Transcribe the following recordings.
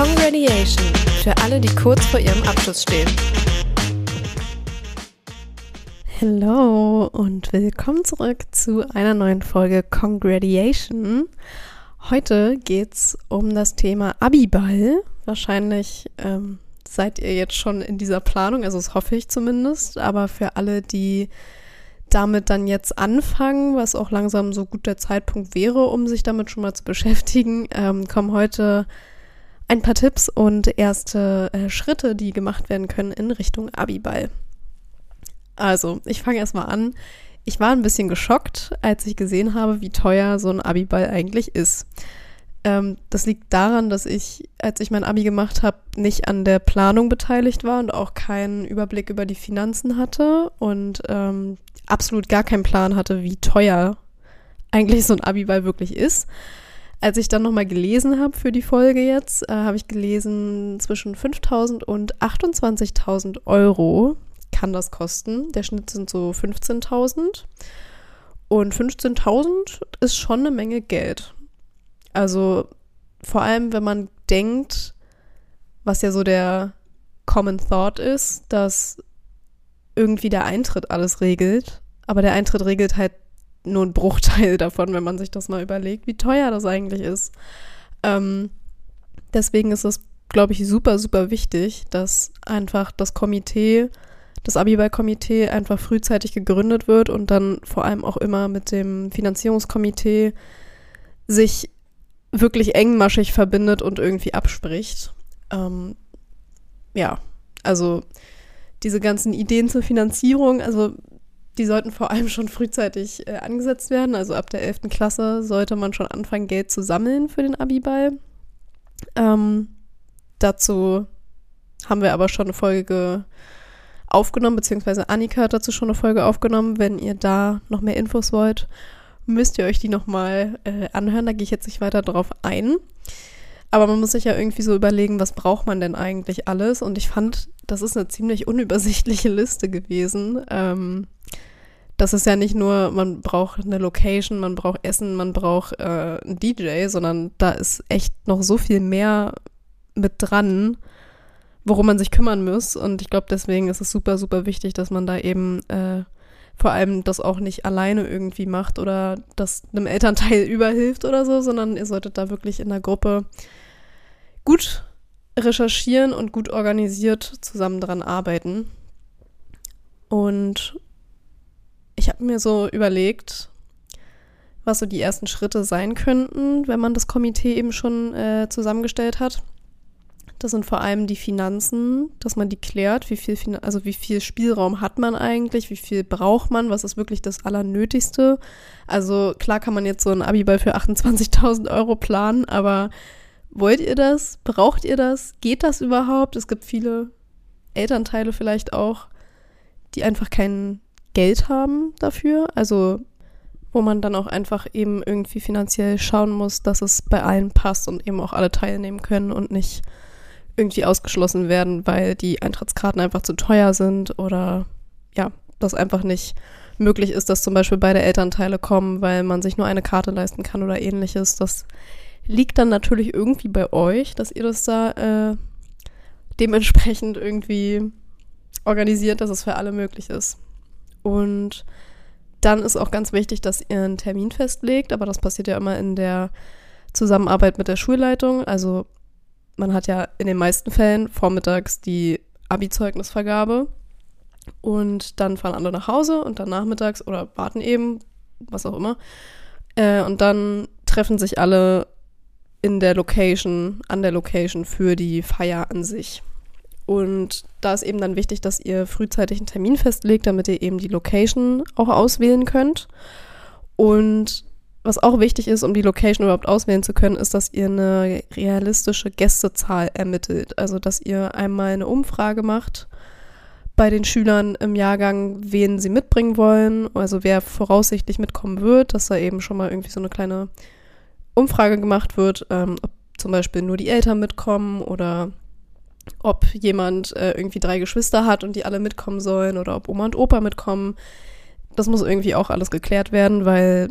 Congratulation für alle, die kurz vor ihrem Abschluss stehen. Hallo und willkommen zurück zu einer neuen Folge Congratulation. Heute geht's um das Thema Abiball. Wahrscheinlich ähm, seid ihr jetzt schon in dieser Planung, also das hoffe ich zumindest. Aber für alle, die damit dann jetzt anfangen, was auch langsam so gut der Zeitpunkt wäre, um sich damit schon mal zu beschäftigen, ähm, kommen heute ein paar Tipps und erste äh, Schritte, die gemacht werden können in Richtung Abiball. Also, ich fange erstmal an. Ich war ein bisschen geschockt, als ich gesehen habe, wie teuer so ein Abiball eigentlich ist. Ähm, das liegt daran, dass ich, als ich mein Abi gemacht habe, nicht an der Planung beteiligt war und auch keinen Überblick über die Finanzen hatte und ähm, absolut gar keinen Plan hatte, wie teuer eigentlich so ein Abiball wirklich ist. Als ich dann nochmal gelesen habe für die Folge jetzt, äh, habe ich gelesen, zwischen 5.000 und 28.000 Euro kann das kosten. Der Schnitt sind so 15.000. Und 15.000 ist schon eine Menge Geld. Also vor allem, wenn man denkt, was ja so der Common Thought ist, dass irgendwie der Eintritt alles regelt. Aber der Eintritt regelt halt nur ein Bruchteil davon, wenn man sich das mal überlegt, wie teuer das eigentlich ist. Ähm, deswegen ist es, glaube ich, super, super wichtig, dass einfach das Komitee, das Abiball-Komitee einfach frühzeitig gegründet wird und dann vor allem auch immer mit dem Finanzierungskomitee sich wirklich engmaschig verbindet und irgendwie abspricht. Ähm, ja, also diese ganzen Ideen zur Finanzierung, also die sollten vor allem schon frühzeitig äh, angesetzt werden. Also ab der 11. Klasse sollte man schon anfangen, Geld zu sammeln für den Abiball. Ähm, dazu haben wir aber schon eine Folge aufgenommen, beziehungsweise Annika hat dazu schon eine Folge aufgenommen. Wenn ihr da noch mehr Infos wollt, müsst ihr euch die nochmal äh, anhören. Da gehe ich jetzt nicht weiter drauf ein. Aber man muss sich ja irgendwie so überlegen, was braucht man denn eigentlich alles? Und ich fand, das ist eine ziemlich unübersichtliche Liste gewesen. Ähm, das ist ja nicht nur, man braucht eine Location, man braucht Essen, man braucht äh, einen DJ, sondern da ist echt noch so viel mehr mit dran, worum man sich kümmern muss. Und ich glaube, deswegen ist es super, super wichtig, dass man da eben äh, vor allem das auch nicht alleine irgendwie macht oder das einem Elternteil überhilft oder so, sondern ihr solltet da wirklich in der Gruppe gut recherchieren und gut organisiert zusammen dran arbeiten. Und ich habe mir so überlegt, was so die ersten Schritte sein könnten, wenn man das Komitee eben schon äh, zusammengestellt hat. Das sind vor allem die Finanzen, dass man die klärt, wie viel, also wie viel Spielraum hat man eigentlich, wie viel braucht man, was ist wirklich das Allernötigste. Also klar kann man jetzt so einen Abiball für 28.000 Euro planen, aber wollt ihr das? Braucht ihr das? Geht das überhaupt? Es gibt viele Elternteile vielleicht auch, die einfach keinen Geld haben dafür. Also wo man dann auch einfach eben irgendwie finanziell schauen muss, dass es bei allen passt und eben auch alle teilnehmen können und nicht irgendwie ausgeschlossen werden, weil die Eintrittskarten einfach zu teuer sind oder ja, das einfach nicht möglich ist, dass zum Beispiel beide Elternteile kommen, weil man sich nur eine Karte leisten kann oder ähnliches. Das liegt dann natürlich irgendwie bei euch, dass ihr das da äh, dementsprechend irgendwie organisiert, dass es für alle möglich ist. Und dann ist auch ganz wichtig, dass ihr einen Termin festlegt, aber das passiert ja immer in der Zusammenarbeit mit der Schulleitung. Also man hat ja in den meisten Fällen vormittags die Abi-Zeugnisvergabe und dann fahren alle nach Hause und dann nachmittags oder warten eben, was auch immer. Äh, und dann treffen sich alle in der Location, an der Location für die Feier an sich. Und da ist eben dann wichtig, dass ihr frühzeitig einen Termin festlegt, damit ihr eben die Location auch auswählen könnt. Und was auch wichtig ist, um die Location überhaupt auswählen zu können, ist, dass ihr eine realistische Gästezahl ermittelt. Also, dass ihr einmal eine Umfrage macht bei den Schülern im Jahrgang, wen sie mitbringen wollen, also wer voraussichtlich mitkommen wird, dass da eben schon mal irgendwie so eine kleine Umfrage gemacht wird, ähm, ob zum Beispiel nur die Eltern mitkommen oder ob jemand äh, irgendwie drei Geschwister hat und die alle mitkommen sollen oder ob Oma und Opa mitkommen. Das muss irgendwie auch alles geklärt werden, weil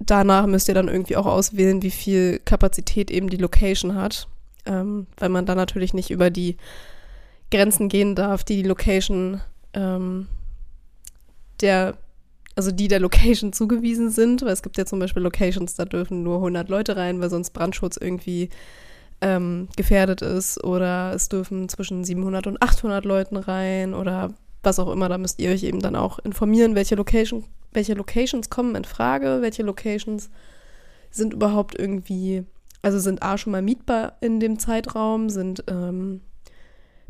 danach müsst ihr dann irgendwie auch auswählen, wie viel Kapazität eben die Location hat. ähm, weil man dann natürlich nicht über die Grenzen gehen darf, die die Location ähm, der, also die der Location zugewiesen sind, weil es gibt ja zum Beispiel Locations, da dürfen nur 100 Leute rein, weil sonst Brandschutz irgendwie ähm, gefährdet ist oder es dürfen zwischen 700 und 800 Leuten rein oder was auch immer, da müsst ihr euch eben dann auch informieren, welche, Location, welche Locations kommen in Frage, welche Locations sind überhaupt irgendwie, also sind A schon mal mietbar in dem Zeitraum, sind ähm,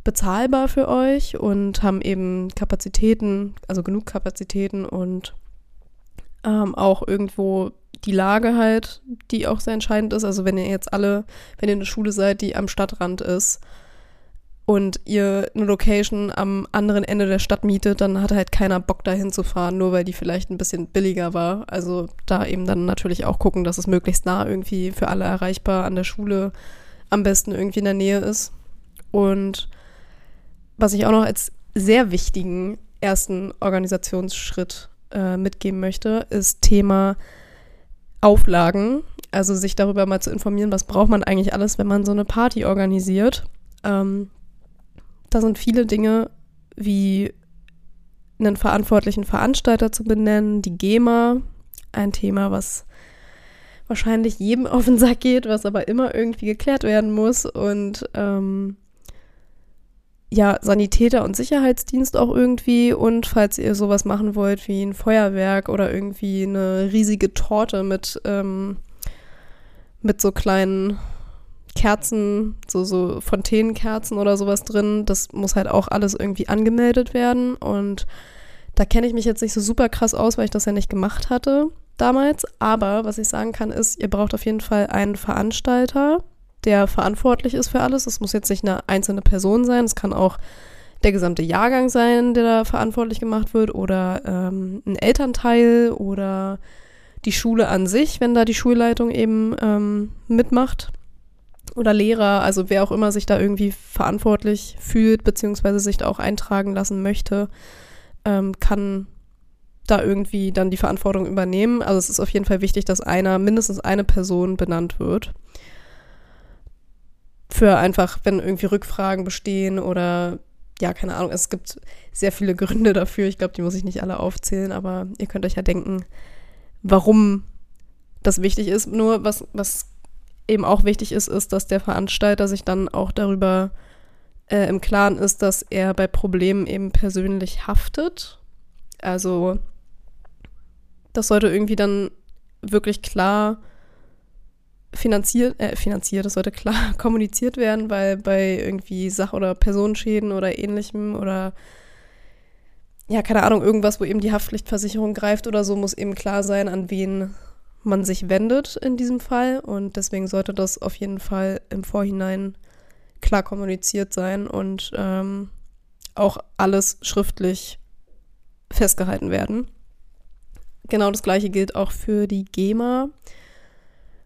bezahlbar für euch und haben eben Kapazitäten, also genug Kapazitäten und ähm, auch irgendwo die Lage halt, die auch sehr entscheidend ist. Also wenn ihr jetzt alle, wenn ihr eine Schule seid, die am Stadtrand ist, und ihr eine Location am anderen Ende der Stadt mietet, dann hat halt keiner Bock dahin zu fahren, nur weil die vielleicht ein bisschen billiger war. Also da eben dann natürlich auch gucken, dass es möglichst nah irgendwie für alle erreichbar an der Schule am besten irgendwie in der Nähe ist. Und was ich auch noch als sehr wichtigen ersten Organisationsschritt äh, mitgeben möchte, ist Thema Auflagen. Also sich darüber mal zu informieren, was braucht man eigentlich alles, wenn man so eine Party organisiert. Ähm, da sind viele Dinge wie einen verantwortlichen Veranstalter zu benennen, die GEMA, ein Thema, was wahrscheinlich jedem auf den Sack geht, was aber immer irgendwie geklärt werden muss und ähm, ja, Sanitäter und Sicherheitsdienst auch irgendwie und falls ihr sowas machen wollt wie ein Feuerwerk oder irgendwie eine riesige Torte mit, ähm, mit so kleinen Kerzen, so, so Fontänenkerzen oder sowas drin. Das muss halt auch alles irgendwie angemeldet werden. Und da kenne ich mich jetzt nicht so super krass aus, weil ich das ja nicht gemacht hatte damals. Aber was ich sagen kann, ist, ihr braucht auf jeden Fall einen Veranstalter, der verantwortlich ist für alles. Es muss jetzt nicht eine einzelne Person sein. Es kann auch der gesamte Jahrgang sein, der da verantwortlich gemacht wird oder ähm, ein Elternteil oder die Schule an sich, wenn da die Schulleitung eben ähm, mitmacht oder Lehrer, also wer auch immer sich da irgendwie verantwortlich fühlt, beziehungsweise sich da auch eintragen lassen möchte, ähm, kann da irgendwie dann die Verantwortung übernehmen. Also es ist auf jeden Fall wichtig, dass einer, mindestens eine Person benannt wird. Für einfach, wenn irgendwie Rückfragen bestehen oder ja, keine Ahnung, es gibt sehr viele Gründe dafür. Ich glaube, die muss ich nicht alle aufzählen, aber ihr könnt euch ja denken, warum das wichtig ist. Nur was, was eben auch wichtig ist, ist, dass der Veranstalter sich dann auch darüber äh, im Klaren ist, dass er bei Problemen eben persönlich haftet. Also das sollte irgendwie dann wirklich klar finanziert, äh, finanziert, das sollte klar kommuniziert werden, weil bei irgendwie Sach- oder Personenschäden oder ähnlichem oder ja, keine Ahnung, irgendwas, wo eben die Haftpflichtversicherung greift oder so, muss eben klar sein, an wen man sich wendet in diesem Fall. Und deswegen sollte das auf jeden Fall im Vorhinein klar kommuniziert sein und ähm, auch alles schriftlich festgehalten werden. Genau das gleiche gilt auch für die GEMA.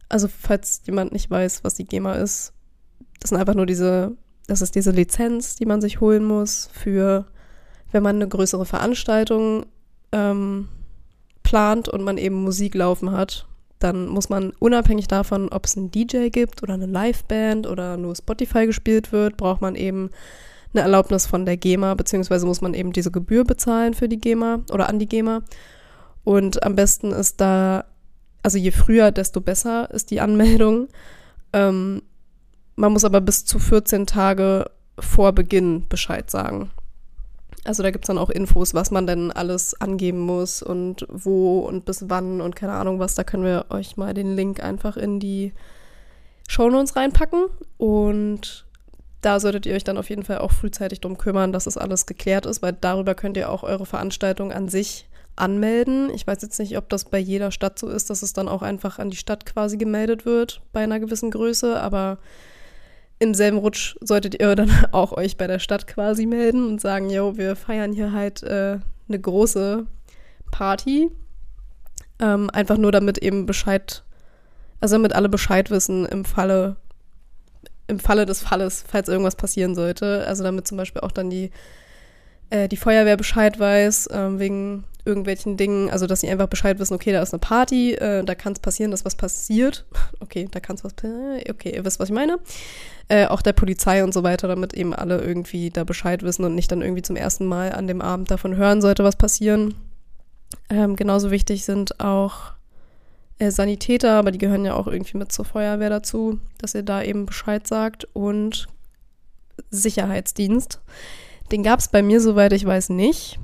Also falls jemand nicht weiß, was die GEMA ist, das sind einfach nur diese, das ist diese Lizenz, die man sich holen muss für, wenn man eine größere Veranstaltung ähm, plant und man eben Musik laufen hat, dann muss man unabhängig davon, ob es einen DJ gibt oder eine Liveband oder nur Spotify gespielt wird, braucht man eben eine Erlaubnis von der GEMA, beziehungsweise muss man eben diese Gebühr bezahlen für die GEMA oder an die GEMA. Und am besten ist da, also je früher, desto besser ist die Anmeldung. Ähm, man muss aber bis zu 14 Tage vor Beginn Bescheid sagen. Also da gibt es dann auch Infos, was man denn alles angeben muss und wo und bis wann und keine Ahnung was. Da können wir euch mal den Link einfach in die Shownotes reinpacken. Und da solltet ihr euch dann auf jeden Fall auch frühzeitig drum kümmern, dass das alles geklärt ist, weil darüber könnt ihr auch eure Veranstaltung an sich anmelden. Ich weiß jetzt nicht, ob das bei jeder Stadt so ist, dass es dann auch einfach an die Stadt quasi gemeldet wird bei einer gewissen Größe, aber im selben Rutsch solltet ihr dann auch euch bei der Stadt quasi melden und sagen, jo, wir feiern hier halt äh, eine große Party. Ähm, einfach nur damit eben Bescheid, also damit alle Bescheid wissen im Falle, im Falle des Falles, falls irgendwas passieren sollte. Also damit zum Beispiel auch dann die äh, die Feuerwehr Bescheid weiß, äh, wegen irgendwelchen Dingen, also dass sie einfach Bescheid wissen, okay, da ist eine Party, äh, da kann es passieren, dass was passiert. Okay, da kann es was passieren, okay, ihr wisst, was ich meine. Äh, auch der Polizei und so weiter, damit eben alle irgendwie da Bescheid wissen und nicht dann irgendwie zum ersten Mal an dem Abend davon hören sollte, was passieren. Ähm, genauso wichtig sind auch äh, Sanitäter, aber die gehören ja auch irgendwie mit zur Feuerwehr dazu, dass ihr da eben Bescheid sagt und Sicherheitsdienst. Den gab es bei mir, soweit ich weiß, nicht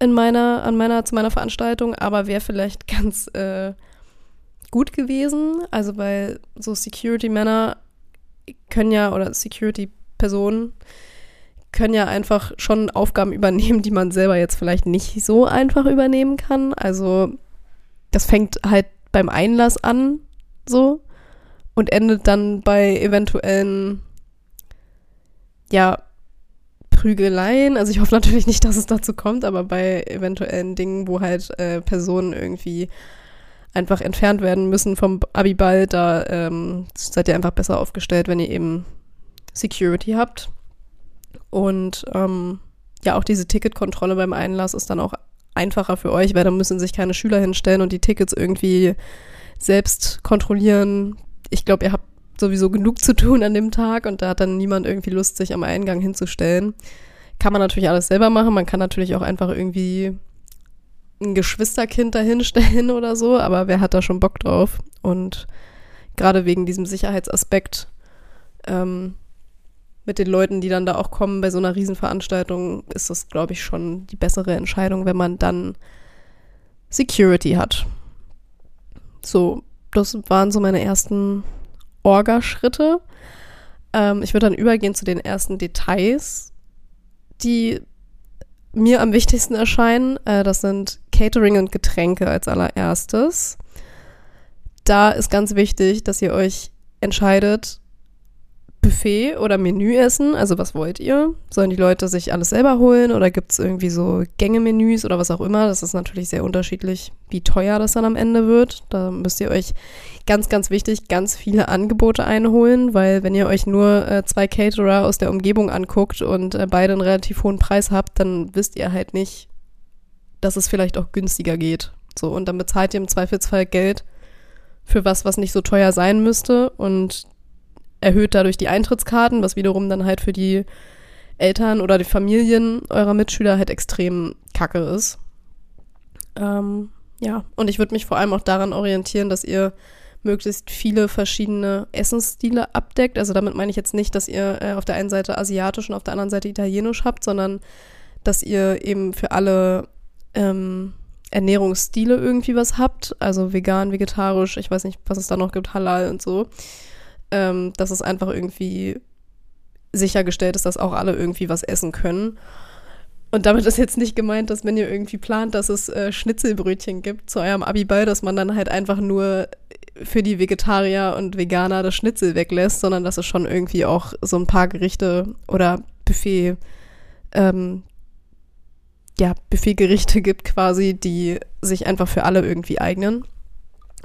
in meiner, an meiner, zu meiner Veranstaltung, aber wäre vielleicht ganz äh, gut gewesen. Also weil so Security-Männer können ja, oder Security-Personen können ja einfach schon Aufgaben übernehmen, die man selber jetzt vielleicht nicht so einfach übernehmen kann. Also das fängt halt beim Einlass an, so, und endet dann bei eventuellen, ja, Prügeleien. Also ich hoffe natürlich nicht, dass es dazu kommt, aber bei eventuellen Dingen, wo halt äh, Personen irgendwie einfach entfernt werden müssen vom Abiball, da ähm, seid ihr einfach besser aufgestellt, wenn ihr eben Security habt. Und ähm, ja, auch diese Ticketkontrolle beim Einlass ist dann auch einfacher für euch, weil da müssen sich keine Schüler hinstellen und die Tickets irgendwie selbst kontrollieren. Ich glaube, ihr habt sowieso genug zu tun an dem Tag und da hat dann niemand irgendwie Lust, sich am Eingang hinzustellen. Kann man natürlich alles selber machen. Man kann natürlich auch einfach irgendwie ein Geschwisterkind dahinstellen oder so, aber wer hat da schon Bock drauf? Und gerade wegen diesem Sicherheitsaspekt ähm, mit den Leuten, die dann da auch kommen bei so einer Riesenveranstaltung, ist das, glaube ich, schon die bessere Entscheidung, wenn man dann Security hat. So, das waren so meine ersten Orga-Schritte. Ähm, ich würde dann übergehen zu den ersten Details, die mir am wichtigsten erscheinen. Äh, das sind Catering und Getränke als allererstes. Da ist ganz wichtig, dass ihr euch entscheidet, Buffet oder Menü essen? Also was wollt ihr? Sollen die Leute sich alles selber holen oder gibt es irgendwie so Gängemenüs oder was auch immer? Das ist natürlich sehr unterschiedlich, wie teuer das dann am Ende wird. Da müsst ihr euch ganz, ganz wichtig ganz viele Angebote einholen, weil wenn ihr euch nur äh, zwei Caterer aus der Umgebung anguckt und äh, beide einen relativ hohen Preis habt, dann wisst ihr halt nicht, dass es vielleicht auch günstiger geht. So, und dann bezahlt ihr im Zweifelsfall Geld für was, was nicht so teuer sein müsste. Und erhöht dadurch die Eintrittskarten, was wiederum dann halt für die Eltern oder die Familien eurer Mitschüler halt extrem kacke ist. Ähm, ja, und ich würde mich vor allem auch daran orientieren, dass ihr möglichst viele verschiedene Essensstile abdeckt. Also damit meine ich jetzt nicht, dass ihr äh, auf der einen Seite asiatisch und auf der anderen Seite italienisch habt, sondern dass ihr eben für alle ähm, Ernährungsstile irgendwie was habt. Also vegan, vegetarisch, ich weiß nicht, was es da noch gibt, halal und so ähm, dass es einfach irgendwie sichergestellt ist, dass auch alle irgendwie was essen können. Und damit ist jetzt nicht gemeint, dass wenn ihr irgendwie plant, dass es äh, Schnitzelbrötchen gibt zu eurem Abiball, dass man dann halt einfach nur für die Vegetarier und Veganer das Schnitzel weglässt, sondern dass es schon irgendwie auch so ein paar Gerichte oder Buffet, ähm, ja, Buffetgerichte gibt quasi, die sich einfach für alle irgendwie eignen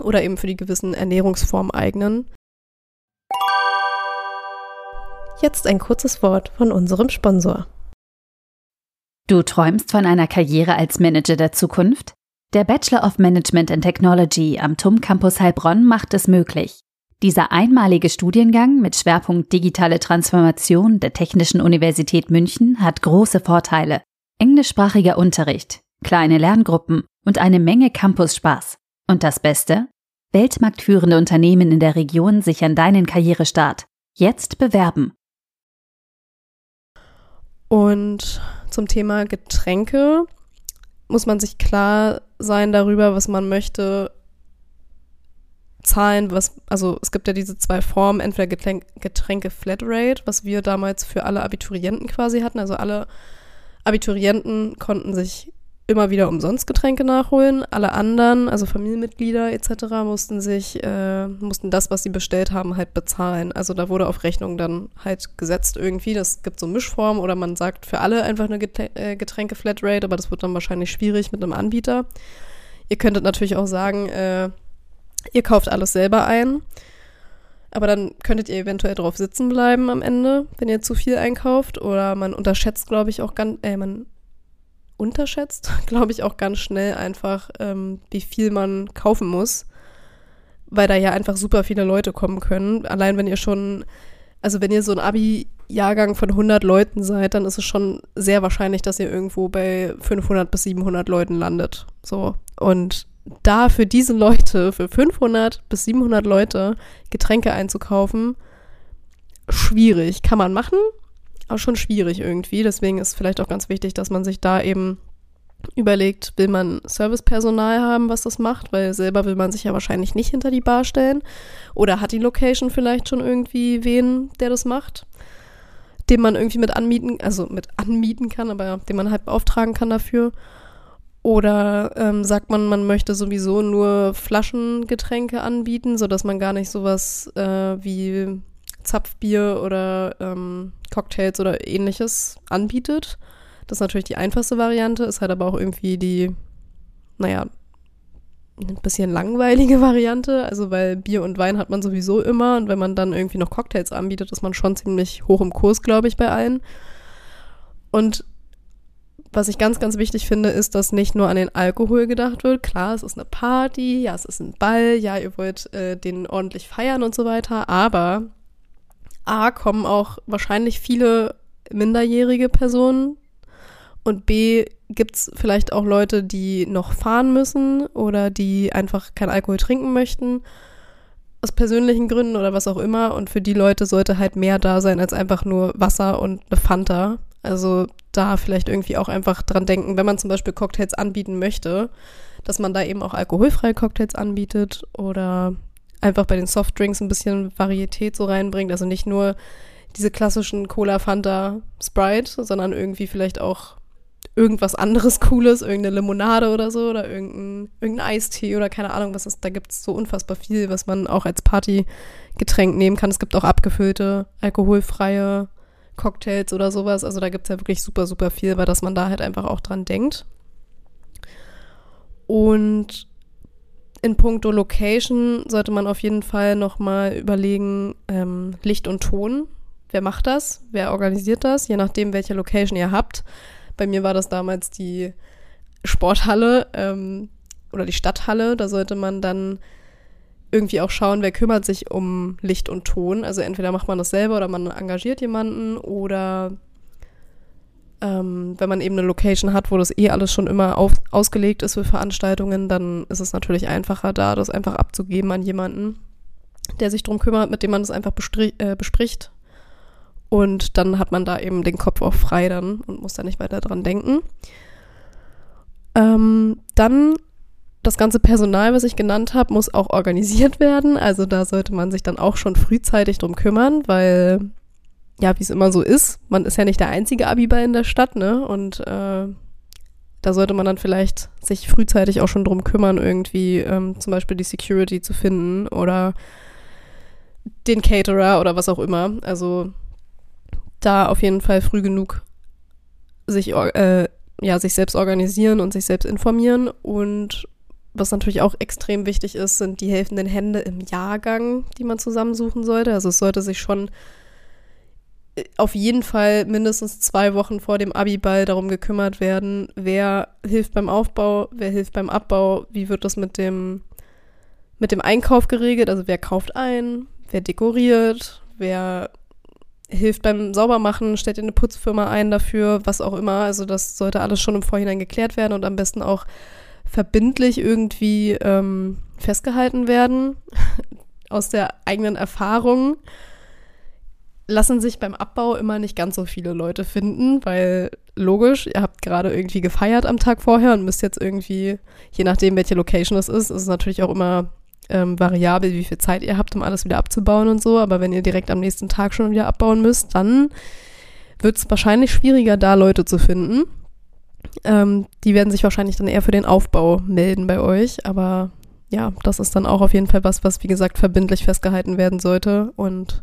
oder eben für die gewissen Ernährungsformen eignen. Jetzt ein kurzes Wort von unserem Sponsor. Du träumst von einer Karriere als Manager der Zukunft? Der Bachelor of Management and Technology am TUM Campus Heilbronn macht es möglich. Dieser einmalige Studiengang mit Schwerpunkt digitale Transformation der Technischen Universität München hat große Vorteile. Englischsprachiger Unterricht, kleine Lerngruppen und eine Menge Campus-Spaß. Und das Beste? Weltmarktführende Unternehmen in der Region sichern deinen Karrierestart. Jetzt bewerben und zum Thema Getränke muss man sich klar sein darüber, was man möchte zahlen, was, also es gibt ja diese zwei Formen, entweder Getränk, Getränke Flatrate, was wir damals für alle Abiturienten quasi hatten. Also alle Abiturienten konnten sich immer wieder umsonst Getränke nachholen. Alle anderen, also Familienmitglieder etc., mussten sich, äh, mussten das, was sie bestellt haben, halt bezahlen. Also da wurde auf Rechnung dann halt gesetzt irgendwie. Das gibt so Mischformen oder man sagt für alle einfach eine äh, Getränke-Flatrate, aber das wird dann wahrscheinlich schwierig mit einem Anbieter. Ihr könntet natürlich auch sagen, äh, ihr kauft alles selber ein. Aber dann könntet ihr eventuell drauf sitzen bleiben am Ende, wenn ihr zu viel einkauft. Oder man unterschätzt, glaube ich, auch ganz, äh, man unterschätzt, glaube ich, auch ganz schnell einfach, ähm, wie viel man kaufen muss, weil da ja einfach super viele Leute kommen können. Allein wenn ihr schon, also wenn ihr so ein Abi-Jahrgang von 100 Leuten seid, dann ist es schon sehr wahrscheinlich, dass ihr irgendwo bei 500 bis 700 Leuten landet. So. Und da für diese Leute, für 500 bis 700 Leute Getränke einzukaufen, schwierig. Kann man machen, aber schon schwierig irgendwie. Deswegen ist vielleicht auch ganz wichtig, dass man sich da eben überlegt, will man Servicepersonal haben, was das macht, weil selber will man sich ja wahrscheinlich nicht hinter die Bar stellen. Oder hat die Location vielleicht schon irgendwie wen, der das macht, den man irgendwie mit anmieten, also mit anmieten kann, aber den man halt beauftragen kann dafür. Oder ähm, sagt man, man möchte sowieso nur Flaschengetränke anbieten, sodass man gar nicht sowas äh, wie Zapfbier oder ähm, Cocktails oder ähnliches anbietet. Das ist natürlich die einfachste Variante, ist halt aber auch irgendwie die, naja, ein bisschen langweilige Variante. Also, weil Bier und Wein hat man sowieso immer und wenn man dann irgendwie noch Cocktails anbietet, ist man schon ziemlich hoch im Kurs, glaube ich, bei allen. Und was ich ganz, ganz wichtig finde, ist, dass nicht nur an den Alkohol gedacht wird. Klar, es ist eine Party, ja, es ist ein Ball, ja, ihr wollt äh, den ordentlich feiern und so weiter, aber A, kommen auch wahrscheinlich viele minderjährige Personen und B, gibt es vielleicht auch Leute, die noch fahren müssen oder die einfach kein Alkohol trinken möchten, aus persönlichen Gründen oder was auch immer. Und für die Leute sollte halt mehr da sein als einfach nur Wasser und eine Fanta. Also da vielleicht irgendwie auch einfach dran denken, wenn man zum Beispiel Cocktails anbieten möchte, dass man da eben auch alkoholfreie Cocktails anbietet oder einfach bei den Softdrinks ein bisschen Varietät so reinbringt. Also nicht nur diese klassischen Cola, Fanta, Sprite, sondern irgendwie vielleicht auch irgendwas anderes Cooles, irgendeine Limonade oder so oder irgendein, irgendein Eistee oder keine Ahnung, was ist. Da gibt es so unfassbar viel, was man auch als Partygetränk nehmen kann. Es gibt auch abgefüllte, alkoholfreie Cocktails oder sowas. Also da gibt es ja wirklich super, super viel, weil dass man da halt einfach auch dran denkt. Und in puncto Location sollte man auf jeden Fall nochmal überlegen, ähm, Licht und Ton. Wer macht das? Wer organisiert das? Je nachdem, welche Location ihr habt. Bei mir war das damals die Sporthalle ähm, oder die Stadthalle. Da sollte man dann irgendwie auch schauen, wer kümmert sich um Licht und Ton. Also entweder macht man das selber oder man engagiert jemanden oder ähm, wenn man eben eine Location hat, wo das eh alles schon immer auf, ausgelegt ist für Veranstaltungen, dann ist es natürlich einfacher, da das einfach abzugeben an jemanden, der sich drum kümmert, mit dem man das einfach äh, bespricht. Und dann hat man da eben den Kopf auch frei dann und muss da nicht weiter dran denken. Ähm, dann das ganze Personal, was ich genannt habe, muss auch organisiert werden. Also da sollte man sich dann auch schon frühzeitig drum kümmern, weil ja, wie es immer so ist, man ist ja nicht der einzige Abiball in der Stadt, ne? Und äh, da sollte man dann vielleicht sich frühzeitig auch schon drum kümmern, irgendwie ähm, zum Beispiel die Security zu finden oder den Caterer oder was auch immer. Also da auf jeden Fall früh genug sich, äh, ja, sich selbst organisieren und sich selbst informieren. Und was natürlich auch extrem wichtig ist, sind die helfenden Hände im Jahrgang, die man zusammensuchen sollte. Also es sollte sich schon auf jeden Fall mindestens zwei Wochen vor dem Abiball darum gekümmert werden, wer hilft beim Aufbau, wer hilft beim Abbau, wie wird das mit dem, mit dem Einkauf geregelt, also wer kauft ein, wer dekoriert, wer hilft beim Saubermachen, stellt eine Putzfirma ein dafür, was auch immer. Also das sollte alles schon im Vorhinein geklärt werden und am besten auch verbindlich irgendwie ähm, festgehalten werden aus der eigenen Erfahrung lassen sich beim Abbau immer nicht ganz so viele Leute finden, weil logisch, ihr habt gerade irgendwie gefeiert am Tag vorher und müsst jetzt irgendwie, je nachdem, welche Location es ist, ist es natürlich auch immer ähm, variabel, wie viel Zeit ihr habt, um alles wieder abzubauen und so. Aber wenn ihr direkt am nächsten Tag schon wieder abbauen müsst, dann wird es wahrscheinlich schwieriger, da Leute zu finden. Ähm, die werden sich wahrscheinlich dann eher für den Aufbau melden bei euch. Aber ja, das ist dann auch auf jeden Fall was, was wie gesagt verbindlich festgehalten werden sollte und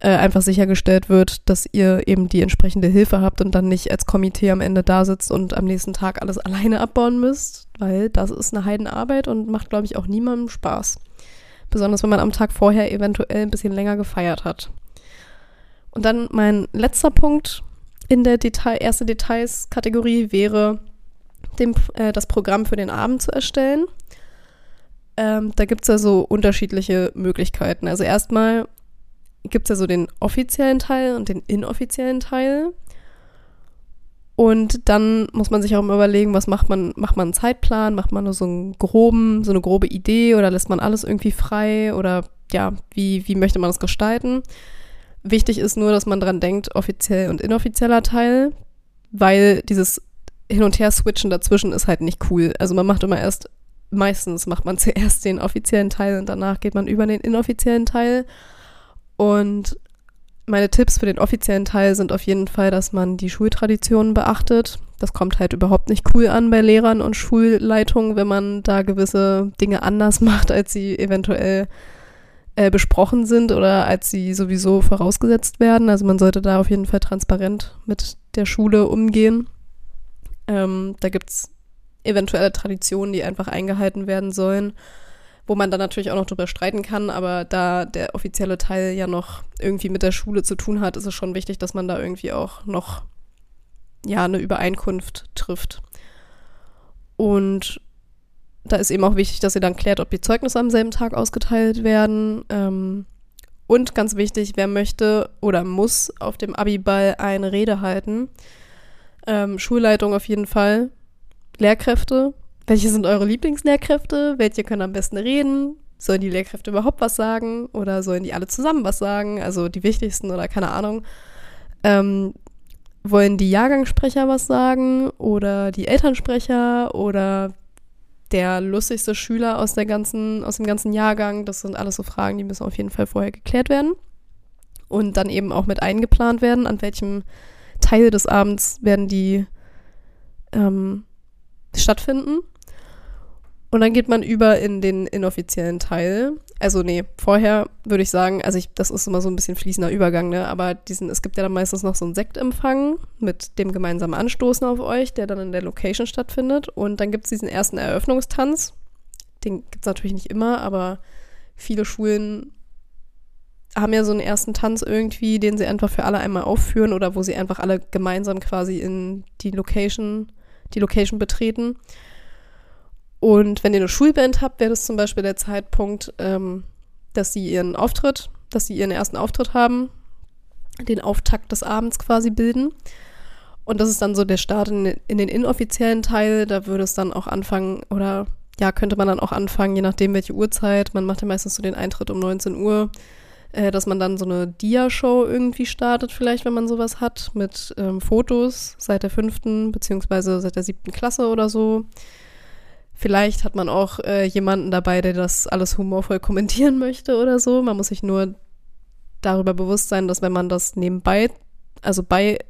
äh, einfach sichergestellt wird, dass ihr eben die entsprechende Hilfe habt und dann nicht als Komitee am Ende da sitzt und am nächsten Tag alles alleine abbauen müsst, weil das ist eine Heidenarbeit und macht, glaube ich, auch niemandem Spaß. Besonders wenn man am Tag vorher eventuell ein bisschen länger gefeiert hat. Und dann mein letzter Punkt, in der Detail, erste Details-Kategorie wäre, dem, äh, das Programm für den Abend zu erstellen. Ähm, da gibt es ja so unterschiedliche Möglichkeiten. Also erstmal gibt es ja so den offiziellen Teil und den inoffiziellen Teil. Und dann muss man sich auch immer überlegen, was macht man, macht man einen Zeitplan, macht man nur so einen groben, so eine grobe Idee oder lässt man alles irgendwie frei oder ja, wie, wie möchte man das gestalten? Wichtig ist nur, dass man dran denkt, offiziell und inoffizieller Teil, weil dieses Hin- und Her-Switchen dazwischen ist halt nicht cool. Also man macht immer erst, meistens macht man zuerst den offiziellen Teil und danach geht man über den inoffiziellen Teil. Und meine Tipps für den offiziellen Teil sind auf jeden Fall, dass man die Schultraditionen beachtet. Das kommt halt überhaupt nicht cool an bei Lehrern und Schulleitungen, wenn man da gewisse Dinge anders macht, als sie eventuell äh, besprochen sind oder als sie sowieso vorausgesetzt werden. Also man sollte da auf jeden Fall transparent mit der Schule umgehen. Ähm, da gibt es eventuelle Traditionen, die einfach eingehalten werden sollen wo man dann natürlich auch noch drüber streiten kann, aber da der offizielle Teil ja noch irgendwie mit der Schule zu tun hat, ist es schon wichtig, dass man da irgendwie auch noch ja eine Übereinkunft trifft. Und da ist eben auch wichtig, dass ihr dann klärt, ob die Zeugnisse am selben Tag ausgeteilt werden. Ähm, und ganz wichtig, wer möchte oder muss auf dem Abiball eine Rede halten. Ähm, Schulleitung auf jeden Fall. Lehrkräfte welche sind eure Lieblingslehrkräfte? Welche können am besten reden? Sollen die Lehrkräfte überhaupt was sagen? Oder sollen die alle zusammen was sagen? Also die wichtigsten oder keine Ahnung. Ähm, wollen die Jahrgangssprecher was sagen? Oder die Elternsprecher? Oder der lustigste Schüler aus, der ganzen, aus dem ganzen Jahrgang? Das sind alles so Fragen, die müssen auf jeden Fall vorher geklärt werden. Und dann eben auch mit eingeplant werden, an welchem Teil des Abends werden die ähm, stattfinden. Und dann geht man über in den inoffiziellen Teil. Also nee, vorher würde ich sagen, also ich, das ist immer so ein bisschen fließender Übergang, ne? Aber diesen, es gibt ja dann meistens noch so einen Sektempfang mit dem gemeinsamen Anstoßen auf euch, der dann in der Location stattfindet. Und dann gibt es diesen ersten Eröffnungstanz. Den gibt es natürlich nicht immer, aber viele Schulen haben ja so einen ersten Tanz irgendwie, den sie einfach für alle einmal aufführen oder wo sie einfach alle gemeinsam quasi in die Location, die Location betreten. Und wenn ihr eine Schulband habt, wäre das zum Beispiel der Zeitpunkt, ähm, dass sie ihren Auftritt, dass sie ihren ersten Auftritt haben, den Auftakt des Abends quasi bilden. Und das ist dann so der Start in, in den inoffiziellen Teil. Da würde es dann auch anfangen, oder ja, könnte man dann auch anfangen, je nachdem welche Uhrzeit. Man macht ja meistens so den Eintritt um 19 Uhr, äh, dass man dann so eine Dia-Show irgendwie startet, vielleicht, wenn man sowas hat, mit ähm, Fotos seit der fünften beziehungsweise seit der siebten Klasse oder so. Vielleicht hat man auch äh, jemanden dabei, der das alles humorvoll kommentieren möchte oder so. Man muss sich nur darüber bewusst sein, dass wenn man das nebenbei, also bei,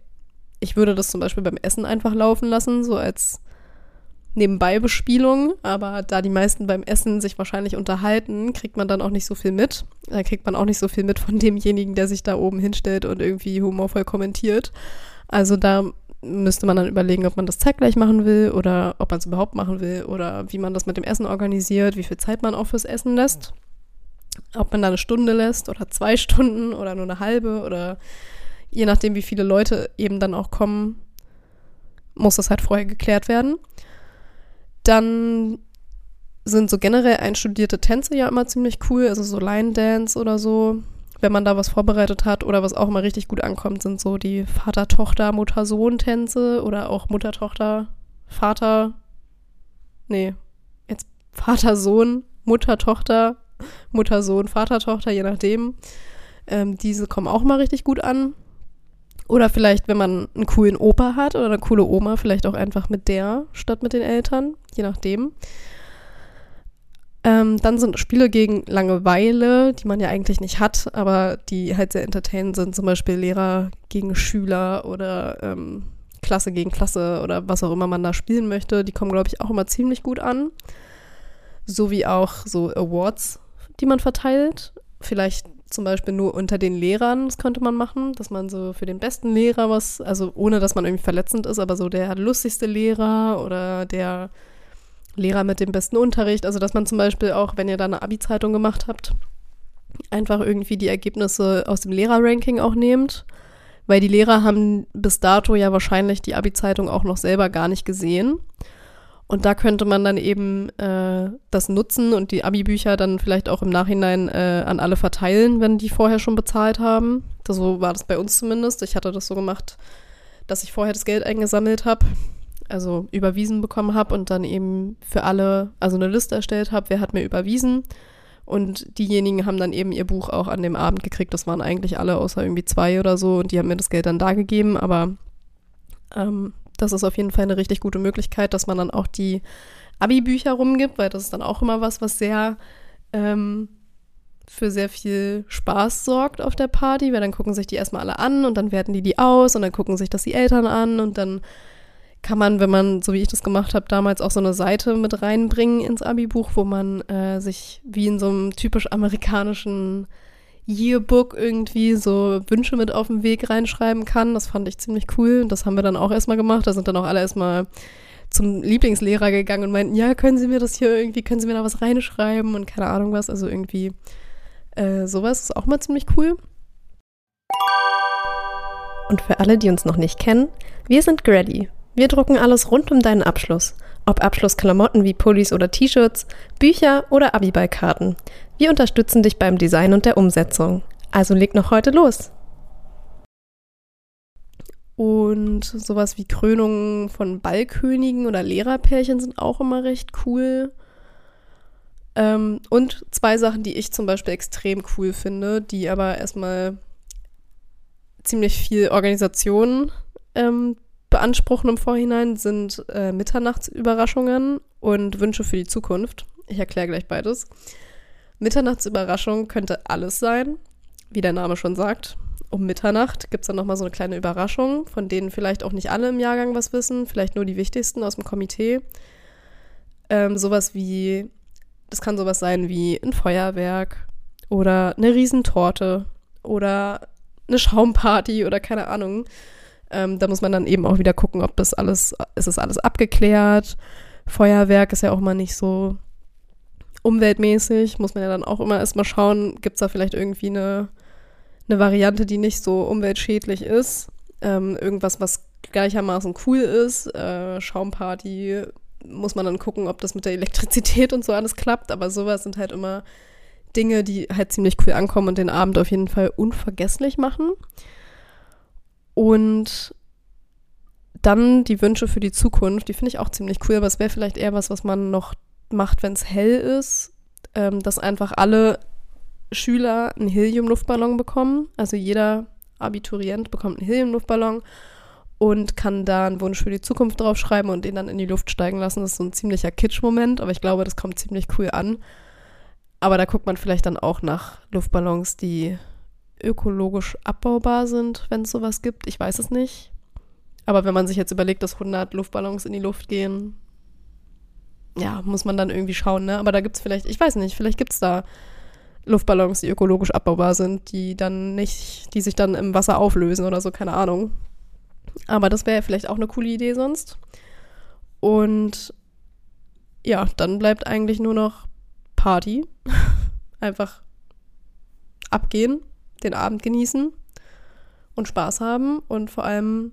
ich würde das zum Beispiel beim Essen einfach laufen lassen, so als nebenbei Bespielung, aber da die meisten beim Essen sich wahrscheinlich unterhalten, kriegt man dann auch nicht so viel mit. Da kriegt man auch nicht so viel mit von demjenigen, der sich da oben hinstellt und irgendwie humorvoll kommentiert. Also da müsste man dann überlegen, ob man das zeitgleich machen will oder ob man es überhaupt machen will oder wie man das mit dem Essen organisiert, wie viel Zeit man auch fürs Essen lässt. Ob man da eine Stunde lässt oder zwei Stunden oder nur eine halbe oder je nachdem, wie viele Leute eben dann auch kommen, muss das halt vorher geklärt werden. Dann sind so generell einstudierte Tänze ja immer ziemlich cool, also so Line Dance oder so wenn man da was vorbereitet hat oder was auch immer richtig gut ankommt, sind so die Vater-Tochter, Mutter-Sohn-Tänze oder auch Mutter-Tochter, Vater, nee, jetzt Vater-Sohn, Mutter-Tochter, Mutter-Sohn, Vater-Tochter, je nachdem. Ähm, diese kommen auch mal richtig gut an. Oder vielleicht, wenn man einen coolen Opa hat oder eine coole Oma, vielleicht auch einfach mit der statt mit den Eltern, je nachdem. Ähm, dann sind Spiele gegen Langeweile, die man ja eigentlich nicht hat, aber die halt sehr entertainend sind, zum Beispiel Lehrer gegen Schüler oder ähm, Klasse gegen Klasse oder was auch immer man da spielen möchte. Die kommen, glaube ich, auch immer ziemlich gut an. So wie auch so Awards, die man verteilt. Vielleicht zum Beispiel nur unter den Lehrern, das könnte man machen, dass man so für den besten Lehrer was, also ohne dass man irgendwie verletzend ist, aber so der lustigste Lehrer oder der Lehrer mit dem besten Unterricht. Also, dass man zum Beispiel auch, wenn ihr da eine Abi-Zeitung gemacht habt, einfach irgendwie die Ergebnisse aus dem Lehrerranking auch nehmt. weil die Lehrer haben bis dato ja wahrscheinlich die Abi-Zeitung auch noch selber gar nicht gesehen. Und da könnte man dann eben äh, das nutzen und die Abi-Bücher dann vielleicht auch im Nachhinein äh, an alle verteilen, wenn die vorher schon bezahlt haben. So war das bei uns zumindest. Ich hatte das so gemacht, dass ich vorher das Geld eingesammelt habe, also überwiesen bekommen habe und dann eben für alle, also eine Liste erstellt habe, wer hat mir überwiesen. Und diejenigen haben dann eben ihr Buch auch an dem Abend gekriegt. Das waren eigentlich alle außer irgendwie zwei oder so und die haben mir das Geld dann da gegeben. Aber ähm, das ist auf jeden Fall eine richtig gute Möglichkeit, dass man dann auch die Abi-Bücher rumgibt, weil das ist dann auch immer was, was sehr ähm, für sehr viel Spaß sorgt auf der Party, weil dann gucken sich die erstmal alle an und dann werten die die aus und dann gucken sich das die Eltern an und dann kann man, wenn man, so wie ich das gemacht habe, damals auch so eine Seite mit reinbringen ins Abi-Buch, wo man äh, sich wie in so einem typisch amerikanischen Yearbook irgendwie so Wünsche mit auf den Weg reinschreiben kann. Das fand ich ziemlich cool. Das haben wir dann auch erstmal gemacht. Da sind dann auch alle erstmal zum Lieblingslehrer gegangen und meinten, ja, können Sie mir das hier irgendwie, können Sie mir da was reinschreiben und keine Ahnung was. Also irgendwie äh, sowas ist auch mal ziemlich cool. Und für alle, die uns noch nicht kennen, wir sind Grady. Wir drucken alles rund um deinen Abschluss. Ob Abschlussklamotten wie Pullis oder T-Shirts, Bücher oder Abiballkarten. Wir unterstützen dich beim Design und der Umsetzung. Also leg noch heute los. Und sowas wie Krönungen von Ballkönigen oder Lehrerpärchen sind auch immer recht cool. Ähm, und zwei Sachen, die ich zum Beispiel extrem cool finde, die aber erstmal ziemlich viel Organisation ähm, beanspruchen im Vorhinein, sind äh, Mitternachtsüberraschungen und Wünsche für die Zukunft. Ich erkläre gleich beides. Mitternachtsüberraschung könnte alles sein, wie der Name schon sagt. Um Mitternacht gibt es dann nochmal so eine kleine Überraschung, von denen vielleicht auch nicht alle im Jahrgang was wissen, vielleicht nur die wichtigsten aus dem Komitee. Ähm, sowas wie, das kann sowas sein wie ein Feuerwerk oder eine Riesentorte oder eine Schaumparty oder keine Ahnung. Ähm, da muss man dann eben auch wieder gucken, ob das alles, ist das alles abgeklärt. Feuerwerk ist ja auch mal nicht so umweltmäßig, muss man ja dann auch immer erstmal schauen, gibt es da vielleicht irgendwie eine, eine Variante, die nicht so umweltschädlich ist. Ähm, irgendwas, was gleichermaßen cool ist. Äh, Schaumparty muss man dann gucken, ob das mit der Elektrizität und so alles klappt. Aber sowas sind halt immer Dinge, die halt ziemlich cool ankommen und den Abend auf jeden Fall unvergesslich machen. Und dann die Wünsche für die Zukunft, die finde ich auch ziemlich cool, aber es wäre vielleicht eher was, was man noch macht, wenn es hell ist, ähm, dass einfach alle Schüler einen Helium-Luftballon bekommen. Also jeder Abiturient bekommt einen Helium-Luftballon und kann da einen Wunsch für die Zukunft draufschreiben und den dann in die Luft steigen lassen. Das ist so ein ziemlicher Kitsch-Moment, aber ich glaube, das kommt ziemlich cool an. Aber da guckt man vielleicht dann auch nach Luftballons, die ökologisch abbaubar sind, wenn es sowas gibt. Ich weiß es nicht. Aber wenn man sich jetzt überlegt, dass 100 Luftballons in die Luft gehen, ja, muss man dann irgendwie schauen, ne? Aber da gibt es vielleicht, ich weiß nicht, vielleicht gibt es da Luftballons, die ökologisch abbaubar sind, die dann nicht, die sich dann im Wasser auflösen oder so, keine Ahnung. Aber das wäre vielleicht auch eine coole Idee sonst. Und ja, dann bleibt eigentlich nur noch Party. Einfach abgehen den Abend genießen und Spaß haben und vor allem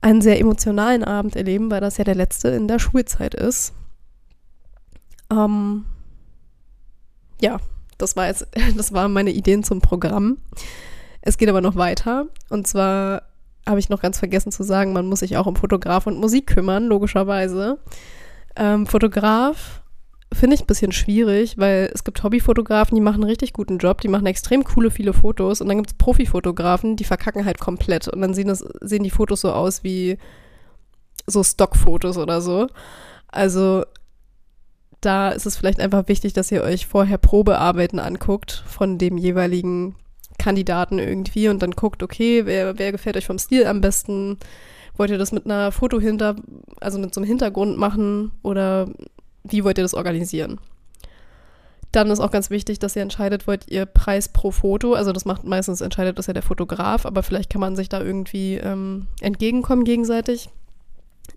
einen sehr emotionalen Abend erleben, weil das ja der letzte in der Schulzeit ist. Ähm, ja, das war jetzt, das waren meine Ideen zum Programm. Es geht aber noch weiter. Und zwar habe ich noch ganz vergessen zu sagen, man muss sich auch um Fotograf und Musik kümmern, logischerweise. Ähm, Fotograf finde ich ein bisschen schwierig, weil es gibt Hobbyfotografen, die machen einen richtig guten Job, die machen extrem coole, viele Fotos und dann gibt es Profifotografen, die verkacken halt komplett und dann sehen, das, sehen die Fotos so aus wie so Stockfotos oder so. Also da ist es vielleicht einfach wichtig, dass ihr euch vorher Probearbeiten anguckt von dem jeweiligen Kandidaten irgendwie und dann guckt, okay, wer, wer gefällt euch vom Stil am besten? Wollt ihr das mit einer Foto hinter, also mit so einem Hintergrund machen oder wie wollt ihr das organisieren? Dann ist auch ganz wichtig, dass ihr entscheidet, wollt ihr Preis pro Foto, also das macht meistens entscheidet das ja der Fotograf, aber vielleicht kann man sich da irgendwie ähm, entgegenkommen gegenseitig,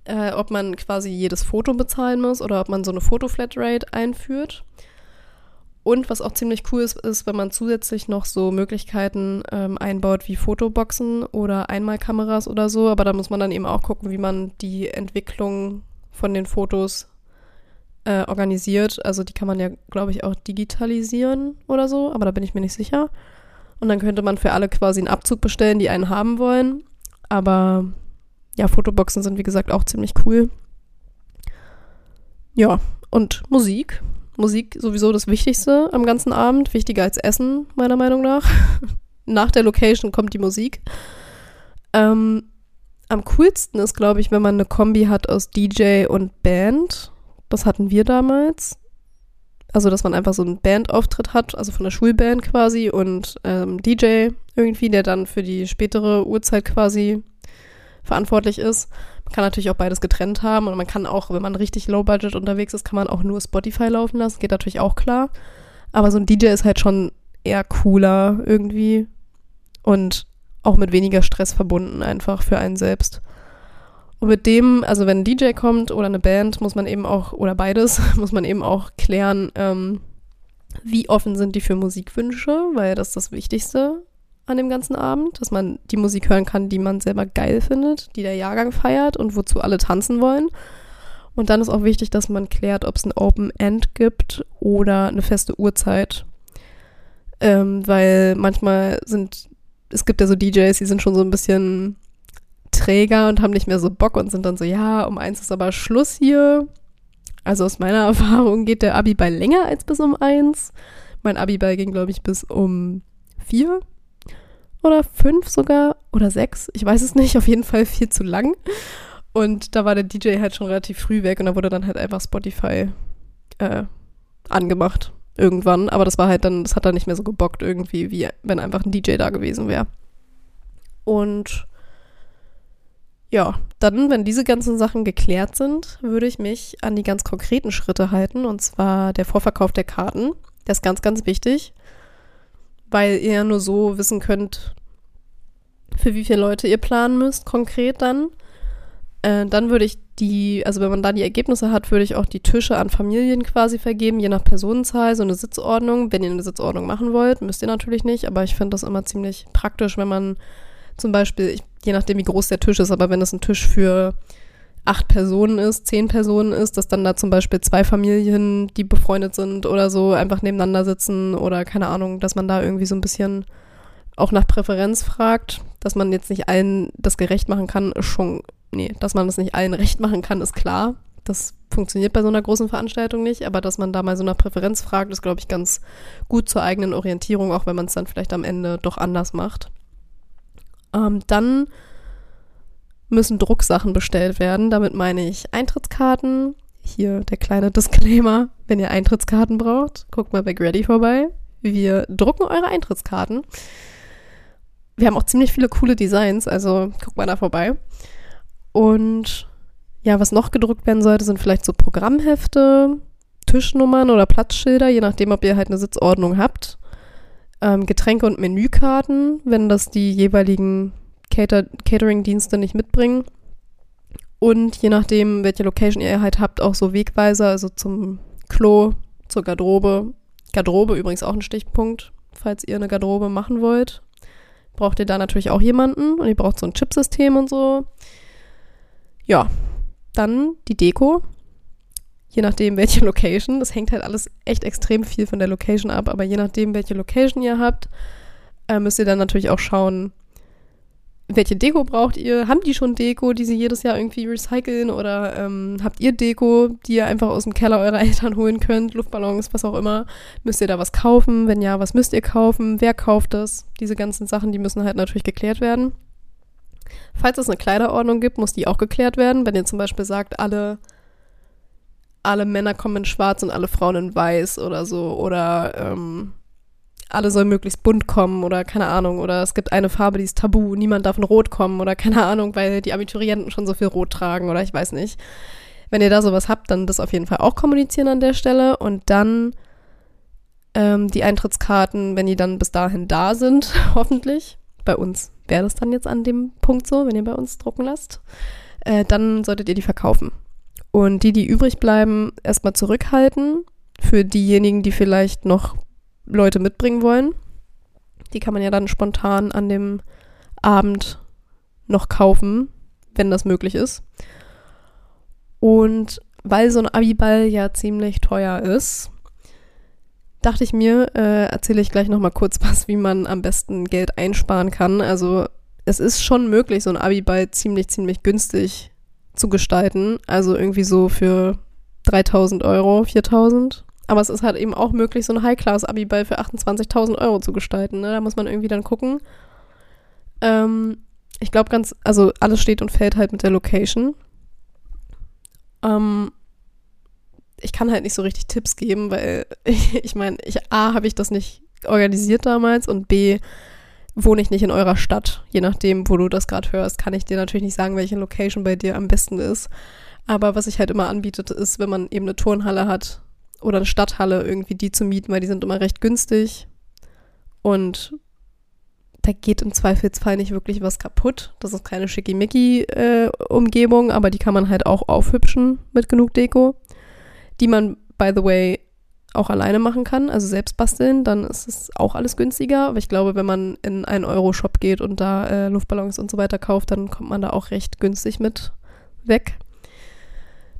äh, ob man quasi jedes Foto bezahlen muss oder ob man so eine Foto-Flatrate einführt. Und was auch ziemlich cool ist, ist, wenn man zusätzlich noch so Möglichkeiten ähm, einbaut wie Fotoboxen oder Einmalkameras oder so. Aber da muss man dann eben auch gucken, wie man die Entwicklung von den Fotos äh, organisiert. Also die kann man ja, glaube ich, auch digitalisieren oder so, aber da bin ich mir nicht sicher. Und dann könnte man für alle quasi einen Abzug bestellen, die einen haben wollen. Aber ja, Fotoboxen sind wie gesagt auch ziemlich cool. Ja, und Musik. Musik sowieso das Wichtigste am ganzen Abend. Wichtiger als Essen, meiner Meinung nach. nach der Location kommt die Musik. Ähm, am coolsten ist, glaube ich, wenn man eine Kombi hat aus DJ und Band. Das hatten wir damals. Also, dass man einfach so einen Bandauftritt hat, also von der Schulband quasi und ähm, DJ irgendwie, der dann für die spätere Uhrzeit quasi verantwortlich ist. Man kann natürlich auch beides getrennt haben und man kann auch, wenn man richtig low budget unterwegs ist, kann man auch nur Spotify laufen lassen. Geht natürlich auch klar. Aber so ein DJ ist halt schon eher cooler irgendwie und auch mit weniger Stress verbunden einfach für einen selbst. Und mit dem, also wenn ein DJ kommt oder eine Band, muss man eben auch, oder beides, muss man eben auch klären, ähm, wie offen sind die für Musikwünsche, weil das ist das Wichtigste an dem ganzen Abend, dass man die Musik hören kann, die man selber geil findet, die der Jahrgang feiert und wozu alle tanzen wollen. Und dann ist auch wichtig, dass man klärt, ob es ein Open End gibt oder eine feste Uhrzeit. Ähm, weil manchmal sind, es gibt ja so DJs, die sind schon so ein bisschen träger und haben nicht mehr so Bock und sind dann so, ja, um eins ist aber Schluss hier. Also aus meiner Erfahrung geht der Abi bei länger als bis um eins. Mein Abi bei ging, glaube ich, bis um vier oder fünf sogar oder sechs, ich weiß es nicht, auf jeden Fall viel zu lang. Und da war der DJ halt schon relativ früh weg und da wurde dann halt einfach Spotify äh, angemacht irgendwann. Aber das war halt dann, das hat dann nicht mehr so gebockt irgendwie, wie wenn einfach ein DJ da gewesen wäre. Und ja, dann, wenn diese ganzen Sachen geklärt sind, würde ich mich an die ganz konkreten Schritte halten. Und zwar der Vorverkauf der Karten. Der ist ganz, ganz wichtig weil ihr ja nur so wissen könnt, für wie viele Leute ihr planen müsst, konkret dann. Äh, dann würde ich die, also wenn man da die Ergebnisse hat, würde ich auch die Tische an Familien quasi vergeben, je nach Personenzahl, so eine Sitzordnung. Wenn ihr eine Sitzordnung machen wollt, müsst ihr natürlich nicht, aber ich finde das immer ziemlich praktisch, wenn man zum Beispiel, ich, je nachdem wie groß der Tisch ist, aber wenn es ein Tisch für acht Personen ist, zehn Personen ist, dass dann da zum Beispiel zwei Familien, die befreundet sind oder so, einfach nebeneinander sitzen oder keine Ahnung, dass man da irgendwie so ein bisschen auch nach Präferenz fragt, dass man jetzt nicht allen das gerecht machen kann, ist schon, nee, dass man das nicht allen recht machen kann, ist klar. Das funktioniert bei so einer großen Veranstaltung nicht, aber dass man da mal so nach Präferenz fragt, ist, glaube ich, ganz gut zur eigenen Orientierung, auch wenn man es dann vielleicht am Ende doch anders macht. Ähm, dann müssen Drucksachen bestellt werden. Damit meine ich Eintrittskarten. Hier der kleine Disclaimer, wenn ihr Eintrittskarten braucht, guckt mal bei Grady vorbei. Wir drucken eure Eintrittskarten. Wir haben auch ziemlich viele coole Designs, also guckt mal da vorbei. Und ja, was noch gedruckt werden sollte, sind vielleicht so Programmhefte, Tischnummern oder Platzschilder, je nachdem, ob ihr halt eine Sitzordnung habt. Ähm, Getränke und Menükarten, wenn das die jeweiligen Cater Catering-Dienste nicht mitbringen. Und je nachdem, welche Location ihr halt habt, auch so Wegweiser, also zum Klo, zur Garderobe. Garderobe übrigens auch ein Stichpunkt, falls ihr eine Garderobe machen wollt. Braucht ihr da natürlich auch jemanden und ihr braucht so ein Chipsystem und so. Ja, dann die Deko. Je nachdem, welche Location. Das hängt halt alles echt extrem viel von der Location ab, aber je nachdem, welche Location ihr habt, äh, müsst ihr dann natürlich auch schauen, welche Deko braucht ihr? Haben die schon Deko, die sie jedes Jahr irgendwie recyceln? Oder ähm, habt ihr Deko, die ihr einfach aus dem Keller eurer Eltern holen könnt? Luftballons, was auch immer. Müsst ihr da was kaufen? Wenn ja, was müsst ihr kaufen? Wer kauft das? Diese ganzen Sachen, die müssen halt natürlich geklärt werden. Falls es eine Kleiderordnung gibt, muss die auch geklärt werden. Wenn ihr zum Beispiel sagt, alle, alle Männer kommen in schwarz und alle Frauen in weiß oder so. Oder ähm, alle sollen möglichst bunt kommen oder keine Ahnung, oder es gibt eine Farbe, die ist tabu, niemand darf in Rot kommen oder keine Ahnung, weil die Abiturienten schon so viel Rot tragen oder ich weiß nicht. Wenn ihr da sowas habt, dann das auf jeden Fall auch kommunizieren an der Stelle und dann ähm, die Eintrittskarten, wenn die dann bis dahin da sind, hoffentlich. Bei uns wäre das dann jetzt an dem Punkt so, wenn ihr bei uns drucken lasst. Äh, dann solltet ihr die verkaufen. Und die, die übrig bleiben, erstmal zurückhalten für diejenigen, die vielleicht noch Leute mitbringen wollen. Die kann man ja dann spontan an dem Abend noch kaufen, wenn das möglich ist. Und weil so ein Abiball ja ziemlich teuer ist, dachte ich mir, äh, erzähle ich gleich nochmal kurz was, wie man am besten Geld einsparen kann. Also es ist schon möglich, so ein Abiball ziemlich, ziemlich günstig zu gestalten. Also irgendwie so für 3000 Euro, 4000. Aber es ist halt eben auch möglich, so ein High-Class-Abiball für 28.000 Euro zu gestalten. Ne? Da muss man irgendwie dann gucken. Ähm, ich glaube ganz, also alles steht und fällt halt mit der Location. Ähm, ich kann halt nicht so richtig Tipps geben, weil ich, meine, ich, A, habe ich das nicht organisiert damals und B, wohne ich nicht in eurer Stadt. Je nachdem, wo du das gerade hörst, kann ich dir natürlich nicht sagen, welche Location bei dir am besten ist. Aber was ich halt immer anbietet, ist, wenn man eben eine Turnhalle hat oder eine Stadthalle, irgendwie die zu mieten, weil die sind immer recht günstig. Und da geht im Zweifelsfall nicht wirklich was kaputt. Das ist keine Schickimicki-Umgebung, äh, aber die kann man halt auch aufhübschen mit genug Deko, die man, by the way, auch alleine machen kann, also selbst basteln, dann ist es auch alles günstiger. Aber ich glaube, wenn man in einen Euro-Shop geht und da äh, Luftballons und so weiter kauft, dann kommt man da auch recht günstig mit weg.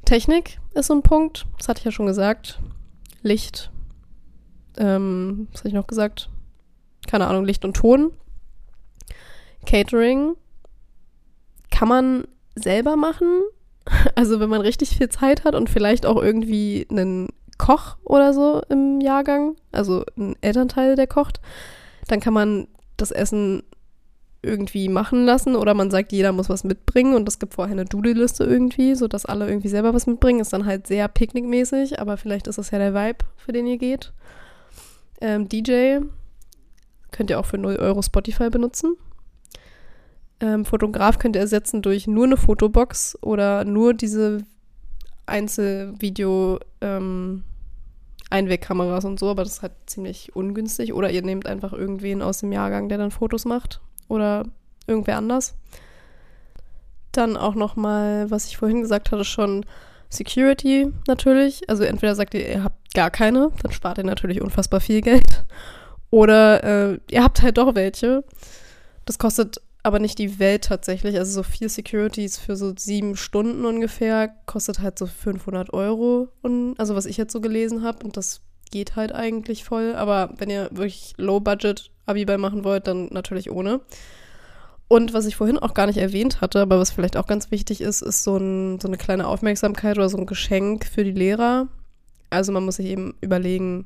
Technik ist so ein Punkt, das hatte ich ja schon gesagt. Licht, ähm, was habe ich noch gesagt? Keine Ahnung, Licht und Ton. Catering kann man selber machen. Also wenn man richtig viel Zeit hat und vielleicht auch irgendwie einen Koch oder so im Jahrgang, also ein Elternteil, der kocht, dann kann man das Essen irgendwie machen lassen oder man sagt, jeder muss was mitbringen und es gibt vorher eine Doodle-Liste irgendwie, sodass alle irgendwie selber was mitbringen. Ist dann halt sehr picknickmäßig, aber vielleicht ist das ja der Vibe, für den ihr geht. Ähm, DJ könnt ihr auch für 0 Euro Spotify benutzen. Ähm, Fotograf könnt ihr ersetzen durch nur eine Fotobox oder nur diese Einzelvideo ähm, Einwegkameras und so, aber das ist halt ziemlich ungünstig. Oder ihr nehmt einfach irgendwen aus dem Jahrgang, der dann Fotos macht. Oder irgendwer anders. Dann auch noch mal, was ich vorhin gesagt hatte, schon Security natürlich. Also entweder sagt ihr, ihr habt gar keine, dann spart ihr natürlich unfassbar viel Geld. Oder äh, ihr habt halt doch welche. Das kostet aber nicht die Welt tatsächlich. Also so vier Securities für so sieben Stunden ungefähr kostet halt so 500 Euro. Und, also was ich jetzt so gelesen habe. Und das geht halt eigentlich voll. Aber wenn ihr wirklich Low-Budget Abiball machen wollt, dann natürlich ohne. Und was ich vorhin auch gar nicht erwähnt hatte, aber was vielleicht auch ganz wichtig ist, ist so, ein, so eine kleine Aufmerksamkeit oder so ein Geschenk für die Lehrer. Also man muss sich eben überlegen,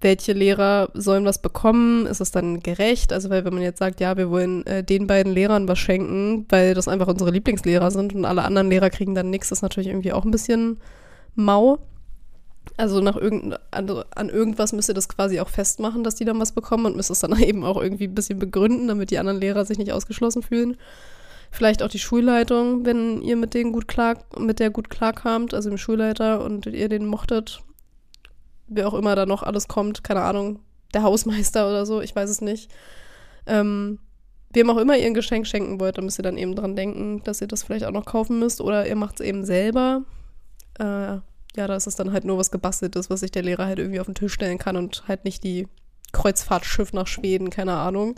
welche Lehrer sollen was bekommen? Ist es dann gerecht? Also, weil wenn man jetzt sagt, ja, wir wollen äh, den beiden Lehrern was schenken, weil das einfach unsere Lieblingslehrer sind und alle anderen Lehrer kriegen dann nichts, ist natürlich irgendwie auch ein bisschen mau. Also nach irgend, an, an, irgendwas müsst ihr das quasi auch festmachen, dass die dann was bekommen und müsst es dann eben auch irgendwie ein bisschen begründen, damit die anderen Lehrer sich nicht ausgeschlossen fühlen. Vielleicht auch die Schulleitung, wenn ihr mit denen gut klar, mit der gut klarkamt, also dem Schulleiter und ihr den mochtet wer auch immer da noch alles kommt, keine Ahnung, der Hausmeister oder so, ich weiß es nicht. Ähm, wem auch immer ihr ein Geschenk schenken wollt, dann müsst ihr dann eben dran denken, dass ihr das vielleicht auch noch kaufen müsst oder ihr macht es eben selber. Äh, ja, da ist es dann halt nur was gebasteltes, was sich der Lehrer halt irgendwie auf den Tisch stellen kann und halt nicht die Kreuzfahrtschiff nach Schweden, keine Ahnung.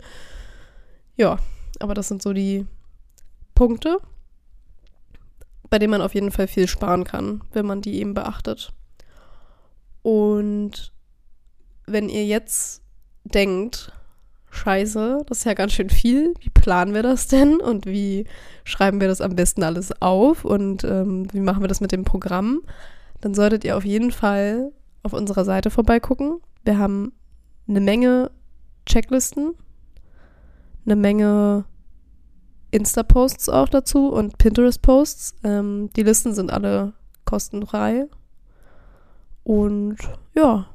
Ja, aber das sind so die Punkte, bei denen man auf jeden Fall viel sparen kann, wenn man die eben beachtet. Und wenn ihr jetzt denkt, scheiße, das ist ja ganz schön viel, wie planen wir das denn und wie schreiben wir das am besten alles auf und ähm, wie machen wir das mit dem Programm, dann solltet ihr auf jeden Fall auf unserer Seite vorbeigucken. Wir haben eine Menge Checklisten, eine Menge Insta-Posts auch dazu und Pinterest-Posts. Ähm, die Listen sind alle kostenfrei und ja,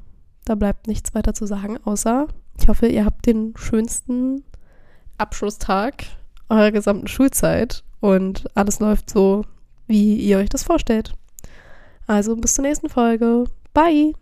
da bleibt nichts weiter zu sagen, außer ich hoffe, ihr habt den schönsten Abschlusstag eurer gesamten Schulzeit und alles läuft so, wie ihr euch das vorstellt. Also bis zur nächsten Folge. Bye!